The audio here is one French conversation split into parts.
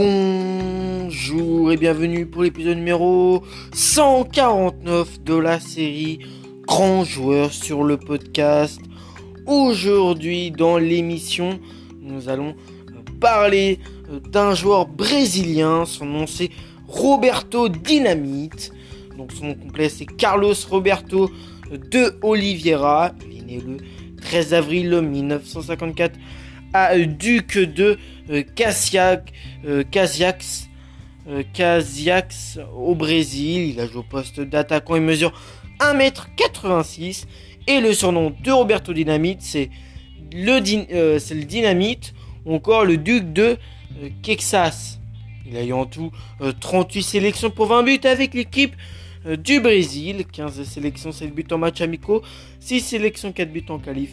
Bonjour et bienvenue pour l'épisode numéro 149 de la série Grand joueur sur le podcast. Aujourd'hui dans l'émission, nous allons parler d'un joueur brésilien. Son nom c'est Roberto Dinamite. Donc son nom complet c'est Carlos Roberto de Oliveira. Il est né le 13 avril 1954 à Duc de Casiac, euh, Casiax, euh, euh, au Brésil. Il a joué au poste d'attaquant. Il mesure 1m86. Et le surnom de Roberto Dynamite, c'est le, Dynamite ou encore le Duc de Texas. Il a eu en tout 38 sélections pour 20 buts avec l'équipe du Brésil. 15 sélections, 7 buts en match amicaux, 6 sélections, 4 buts en qualif,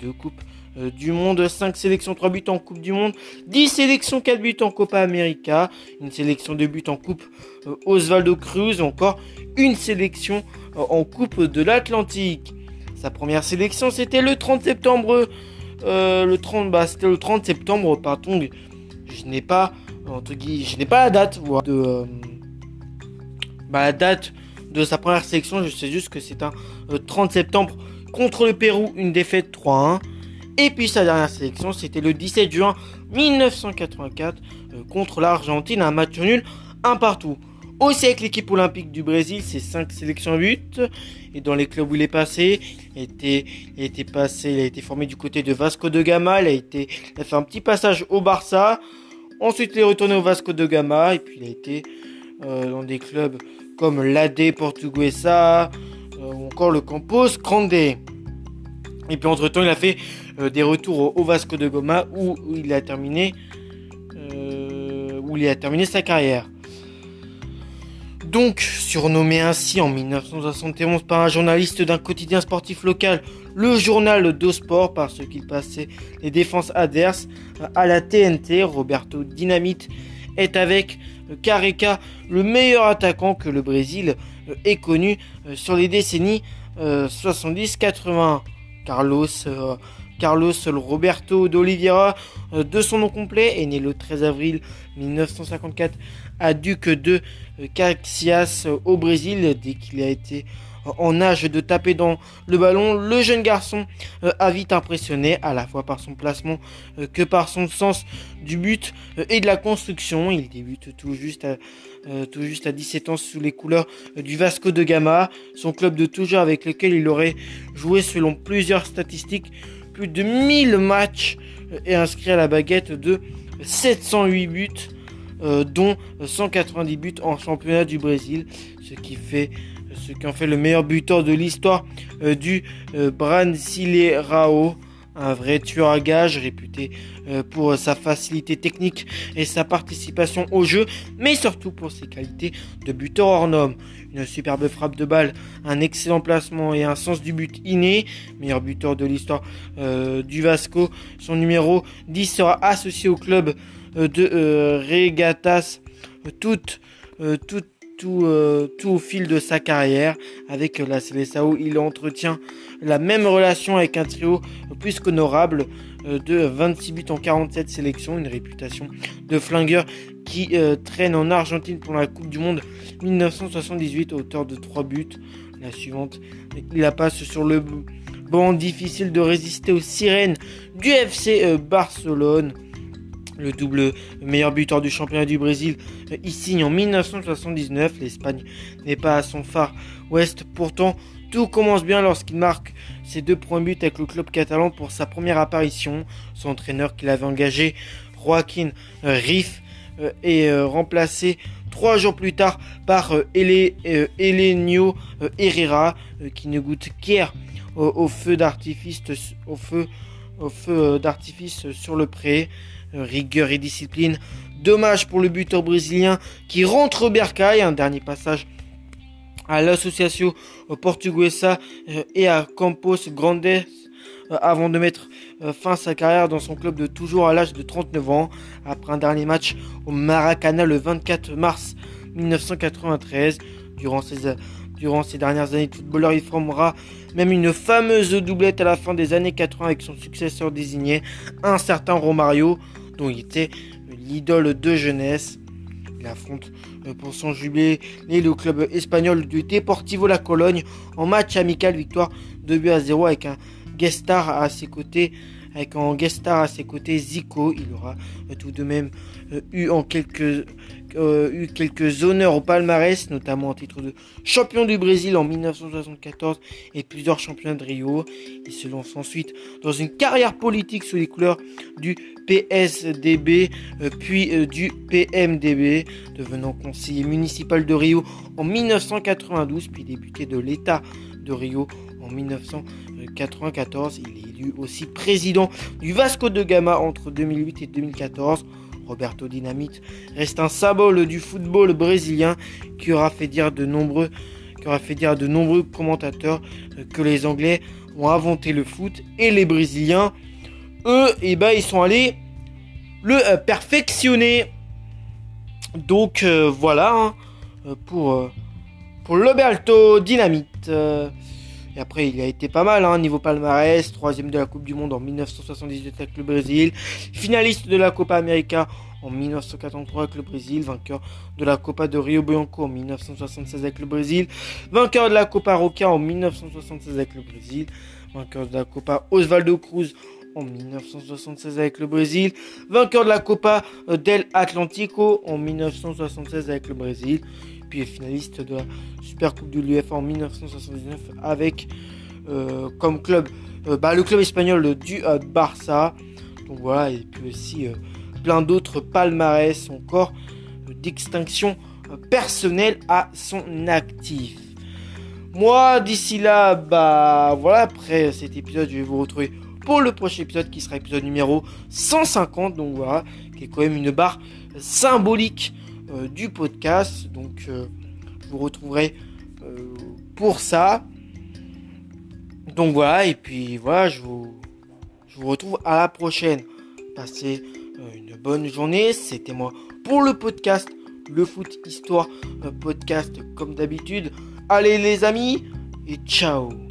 2 coupes euh, du monde, 5 sélections, 3 buts en Coupe du Monde, 10 sélections, 4 buts en Copa América, une sélection de buts en Coupe euh, Osvaldo Cruz, encore une sélection euh, en Coupe de l'Atlantique. Sa première sélection, c'était le 30 septembre. le 30, bah, c'était le 30 septembre, pardon. Je n'ai pas, je n'ai pas la date de, bah, la date de sa première sélection. Je sais juste que c'est un 30 septembre contre le Pérou, une défaite 3-1. Et puis sa dernière sélection, c'était le 17 juin 1984 euh, contre l'Argentine, un match nul, un partout. Aussi avec l'équipe olympique du Brésil, c'est 5 sélections but. Et dans les clubs où il est passé, il a été, il passé, il a été formé du côté de Vasco de Gama, il a, il fait un petit passage au Barça. Ensuite, il est retourné au Vasco de Gama et puis il a été euh, dans des clubs comme l'AD Portuguesa euh, ou encore le Campos Grande. Et puis entre-temps, il a fait euh, des retours au, Vasco de Goma où, il a terminé euh, où il a terminé sa carrière. Donc, surnommé ainsi en 1971 par un journaliste d'un quotidien sportif local, le journal de sport, parce qu'il passait les défenses adverses à la TNT, Roberto Dynamite est avec Careca le meilleur attaquant que le Brésil ait connu sur les décennies 70-80. Carlos Carlos Roberto d'Oliveira, euh, de son nom complet, est né le 13 avril 1954 à Duc de Caxias au Brésil. Dès qu'il a été en âge de taper dans le ballon, le jeune garçon euh, a vite impressionné à la fois par son placement euh, que par son sens du but et de la construction. Il débute tout juste à, tout juste à 17 ans sous les couleurs du Vasco de Gama, son club de toujours avec lequel il aurait joué selon plusieurs statistiques plus de 1000 matchs et inscrit à la baguette de 708 buts, euh, dont 190 buts en championnat du Brésil, ce qui fait ce qui en fait le meilleur buteur de l'histoire euh, du euh, un vrai tueur à gage réputé euh, pour sa facilité technique et sa participation au jeu, mais surtout pour ses qualités de buteur hors norme. Une superbe frappe de balle, un excellent placement et un sens du but inné, meilleur buteur de l'histoire euh, du Vasco. Son numéro 10 sera associé au club de Regatas toute tout, euh, tout au fil de sa carrière. Avec la Célessao, il entretient la même relation avec un trio plus qu'honorable euh, de 26 buts en 47 sélections, une réputation de flingueur qui euh, traîne en Argentine pour la Coupe du Monde 1978 à hauteur de 3 buts. La suivante, il la passe sur le banc difficile de résister aux sirènes du FC Barcelone le double meilleur buteur du championnat du Brésil. Il signe en 1979. L'Espagne n'est pas à son phare ouest. Pourtant, tout commence bien lorsqu'il marque ses deux premiers buts avec le club catalan pour sa première apparition. Son entraîneur qu'il avait engagé, Joaquin Riff, euh, est euh, remplacé trois jours plus tard par euh, Elenio Herrera qui ne goûte guère au feu d'artifice au feu au feu d'artifice sur le pré rigueur et discipline. Dommage pour le buteur brésilien qui rentre au bercail. Un dernier passage à l'association Portuguesa euh, et à Campos Grandes euh, avant de mettre euh, fin à sa carrière dans son club de toujours à l'âge de 39 ans. Après un dernier match au Maracana le 24 mars 1993. Durant ses, durant ces dernières années de footballeur, il formera même une fameuse doublette à la fin des années 80 avec son successeur désigné, un certain Romario dont il était l'idole de jeunesse. Il affronte pour son jubilé le club espagnol du Deportivo La Cologne en match amical victoire 2 buts à 0 avec un guest à ses côtés avec en guest à ses côtés Zico. Il aura tout de même eu en quelques euh, eu quelques honneurs au palmarès, notamment en titre de champion du Brésil en 1974 et plusieurs championnats de Rio. Il se lance ensuite dans une carrière politique sous les couleurs du PSDB euh, puis euh, du PMDB, devenant conseiller municipal de Rio en 1992 puis député de l'État de Rio en 1994. Il est élu aussi président du Vasco de Gama entre 2008 et 2014. Roberto Dinamite reste un symbole du football brésilien qui aura fait dire de nombreux, à de nombreux commentateurs que les Anglais ont inventé le foot et les Brésiliens, eux, eh ben, ils sont allés le euh, perfectionner. Donc euh, voilà hein, pour, euh, pour Roberto Dynamite. Et après, il a été pas mal, hein, niveau palmarès, troisième de la Coupe du Monde en 1978 avec le Brésil, finaliste de la Copa América en 1983 avec le Brésil, vainqueur de la Copa de Rio Bianco en 1976 avec le Brésil, vainqueur de la Copa Roca en 1976 avec le Brésil, vainqueur de la Copa Osvaldo Cruz en 1976 avec le Brésil, vainqueur de la Copa del Atlantico en 1976 avec le Brésil, puis finaliste de la Super Coupe de l'UEFA en 1979 avec euh, comme club euh, bah, le club espagnol du euh, Barça. Donc voilà, et puis aussi plein d'autres palmarès encore d'extinction personnelle à son actif. Moi, d'ici là, bah voilà, après cet épisode, je vais vous retrouver pour le prochain épisode qui sera épisode numéro 150. Donc voilà, qui est quand même une barre symbolique euh, du podcast. Donc, euh, je vous retrouverai euh, pour ça. Donc voilà, et puis voilà, je vous, je vous retrouve à la prochaine. Passez une bonne journée. C'était moi pour le podcast, le foot histoire podcast comme d'habitude. Allez les amis, et ciao